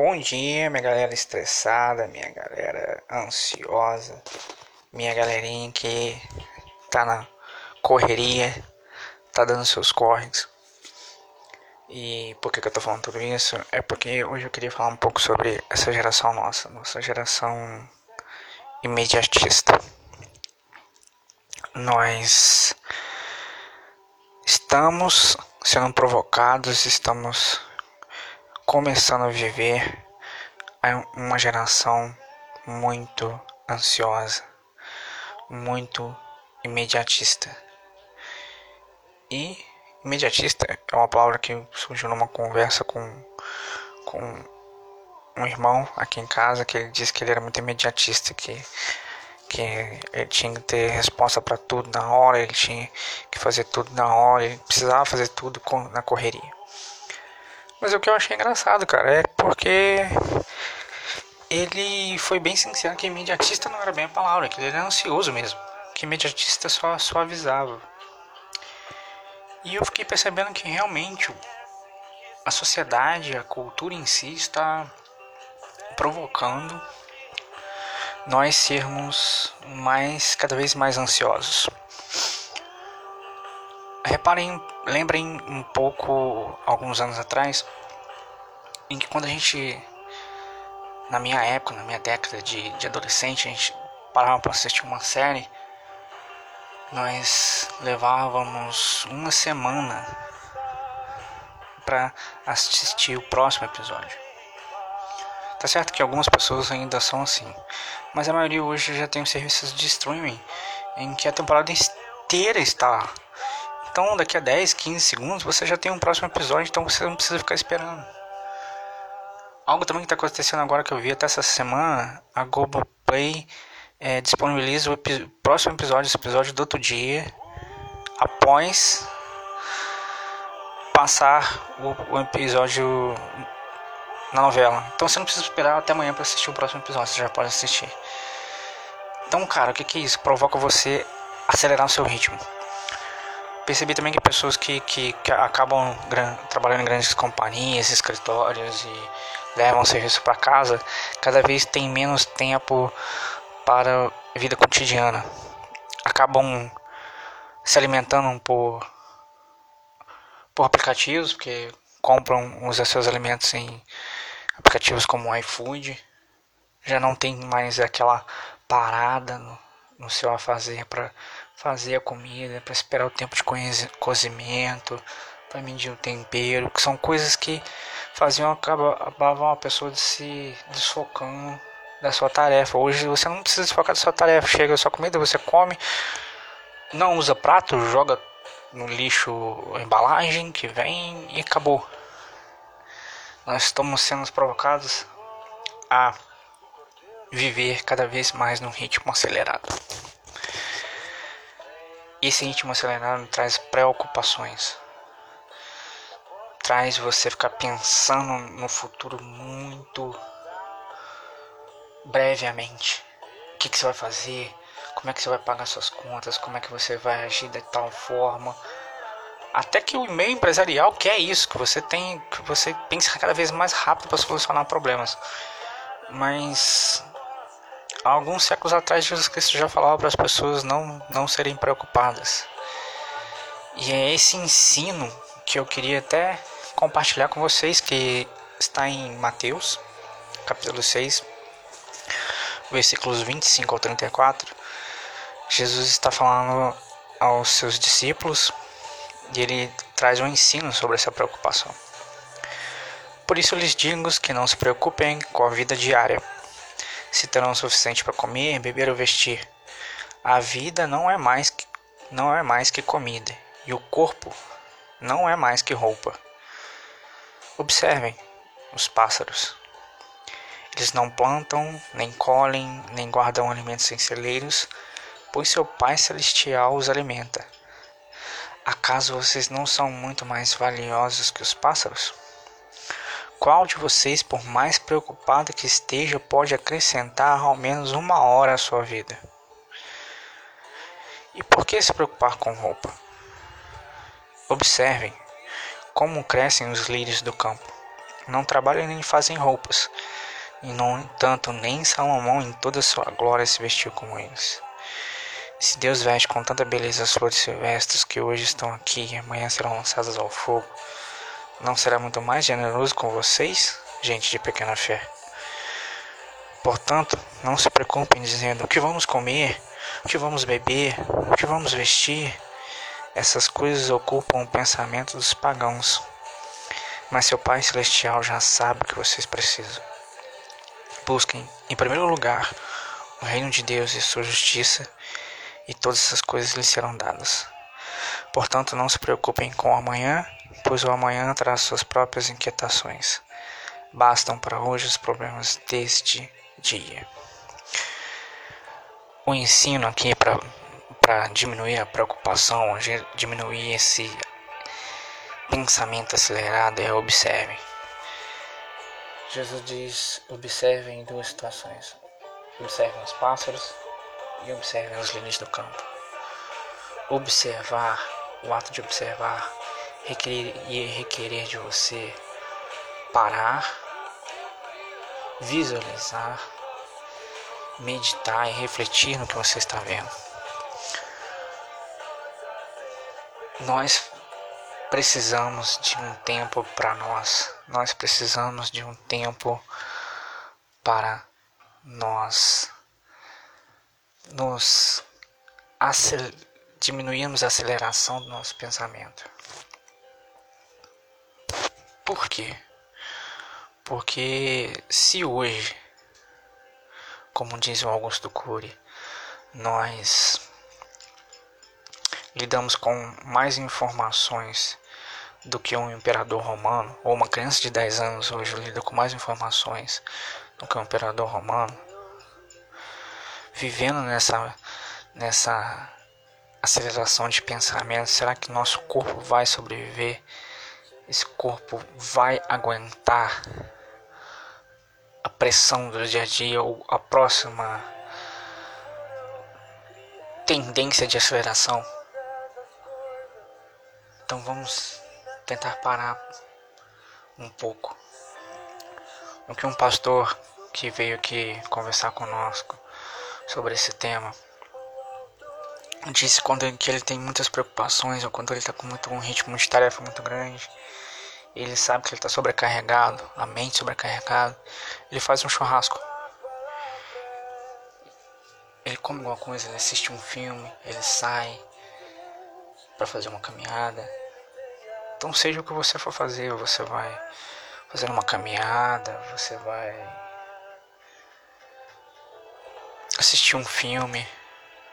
Bom dia, minha galera estressada, minha galera ansiosa, minha galerinha que tá na correria, tá dando seus corres. E por que, que eu tô falando tudo isso? É porque hoje eu queria falar um pouco sobre essa geração nossa, nossa geração imediatista. Nós estamos sendo provocados, estamos começando a viver uma geração muito ansiosa, muito imediatista. E imediatista é uma palavra que surgiu numa conversa com, com um irmão aqui em casa que ele disse que ele era muito imediatista, que, que ele tinha que ter resposta para tudo na hora, ele tinha que fazer tudo na hora, ele precisava fazer tudo na correria. Mas o que eu achei engraçado, cara, é porque ele foi bem sincero que imediatista não era bem a palavra, que ele era ansioso mesmo, que imediatista só suavizava. E eu fiquei percebendo que realmente a sociedade, a cultura em si está provocando nós sermos mais cada vez mais ansiosos. Reparem, lembrem um pouco alguns anos atrás, em que quando a gente, na minha época, na minha década de, de adolescente, a gente parava para assistir uma série, nós levávamos uma semana para assistir o próximo episódio. Tá certo que algumas pessoas ainda são assim, mas a maioria hoje já tem serviços de streaming em que a temporada inteira está lá. Então, daqui a 10, 15 segundos, você já tem um próximo episódio, então você não precisa ficar esperando. Algo também que está acontecendo agora que eu vi até essa semana, a Globoplay é, disponibiliza o epi próximo episódio, esse episódio do outro dia, após passar o, o episódio na novela. Então você não precisa esperar até amanhã para assistir o próximo episódio, você já pode assistir. Então, cara, o que, que é isso? Provoca você acelerar o seu ritmo percebi também que pessoas que, que, que acabam gran, trabalhando em grandes companhias, escritórios e levam serviço para casa, cada vez tem menos tempo para a vida cotidiana. Acabam se alimentando por, por aplicativos, porque compram os seus alimentos em aplicativos como iFood. Já não tem mais aquela parada no, no seu a fazer para fazer a comida, para esperar o tempo de cozimento, para medir o tempero, que são coisas que faziam acabavam a pessoa de se desfocando da sua tarefa. Hoje você não precisa desfocar da sua tarefa, chega a sua comida, você come, não usa prato, joga no lixo a embalagem que vem e acabou. Nós estamos sendo provocados a viver cada vez mais num ritmo acelerado. Esse ritmo acelerado traz preocupações. Traz você ficar pensando no futuro muito brevemente. O que, que você vai fazer? Como é que você vai pagar suas contas? Como é que você vai agir de tal forma? Até que o e-mail empresarial quer isso, que você tem, que você pense cada vez mais rápido para solucionar problemas. Mas Há alguns séculos atrás, Jesus Cristo já falava para as pessoas não, não serem preocupadas. E é esse ensino que eu queria até compartilhar com vocês, que está em Mateus, capítulo 6, versículos 25 ao 34. Jesus está falando aos seus discípulos e ele traz um ensino sobre essa preocupação. Por isso lhes digo que não se preocupem com a vida diária se terão o suficiente para comer, beber ou vestir. A vida não é mais que, não é mais que comida, e o corpo não é mais que roupa. Observem os pássaros. Eles não plantam, nem colhem, nem guardam alimentos em celeiros, pois seu Pai Celestial os alimenta. Acaso vocês não são muito mais valiosos que os pássaros? Qual de vocês, por mais preocupado que esteja, pode acrescentar ao menos uma hora à sua vida? E por que se preocupar com roupa? Observem como crescem os lírios do campo. não trabalham nem fazem roupas. E, no entanto, nem Salomão em toda sua glória se vestiu como eles. Se Deus veste com tanta beleza as flores silvestres que hoje estão aqui e amanhã serão lançadas ao fogo, não será muito mais generoso com vocês, gente de pequena fé? Portanto, não se preocupem dizendo o que vamos comer, o que vamos beber, o que vamos vestir. Essas coisas ocupam o pensamento dos pagãos. Mas seu Pai Celestial já sabe o que vocês precisam. Busquem, em primeiro lugar, o reino de Deus e sua justiça, e todas essas coisas lhes serão dadas. Portanto, não se preocupem com amanhã, pois o amanhã traz suas próprias inquietações. Bastam para hoje os problemas deste dia. O ensino aqui para diminuir a preocupação, diminuir esse pensamento acelerado é observe. Jesus diz: observem duas situações. Observem os pássaros e observem os lírios do campo. Observar, o ato de observar, requerer, requerer de você parar visualizar, meditar e refletir no que você está vendo. Nós precisamos de um tempo para nós. Nós precisamos de um tempo para nós nos acel diminuirmos a aceleração do nosso pensamento. Por quê? Porque se hoje, como diz o Augusto Cury, nós lidamos com mais informações do que um imperador romano, ou uma criança de 10 anos hoje lida com mais informações do que um imperador romano, vivendo nessa, nessa aceleração de pensamento, será que nosso corpo vai sobreviver? Esse corpo vai aguentar a pressão do dia a dia ou a próxima tendência de aceleração. Então vamos tentar parar um pouco. O que um pastor que veio aqui conversar conosco sobre esse tema disse quando que ele tem muitas preocupações ou quando ele está com muito, um ritmo de tarefa muito grande ele sabe que ele está sobrecarregado, a mente sobrecarregada, ele faz um churrasco. Ele come alguma coisa, ele assiste um filme, ele sai para fazer uma caminhada. Então seja o que você for fazer, você vai fazer uma caminhada, você vai assistir um filme,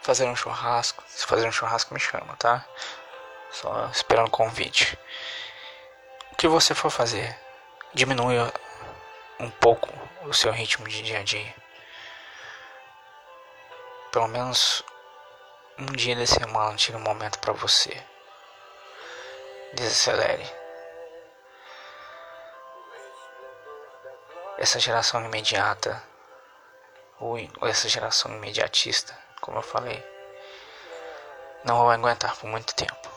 fazer um churrasco. Se fazer um churrasco me chama, tá? Só esperando o convite. O que você for fazer, diminua um pouco o seu ritmo de dia a dia. Pelo menos um dia da semana tire um momento para você. Desacelere. Essa geração imediata, ou essa geração imediatista, como eu falei, não vai aguentar por muito tempo.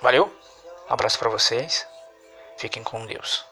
Valeu? Um abraço para vocês. Fiquem com Deus.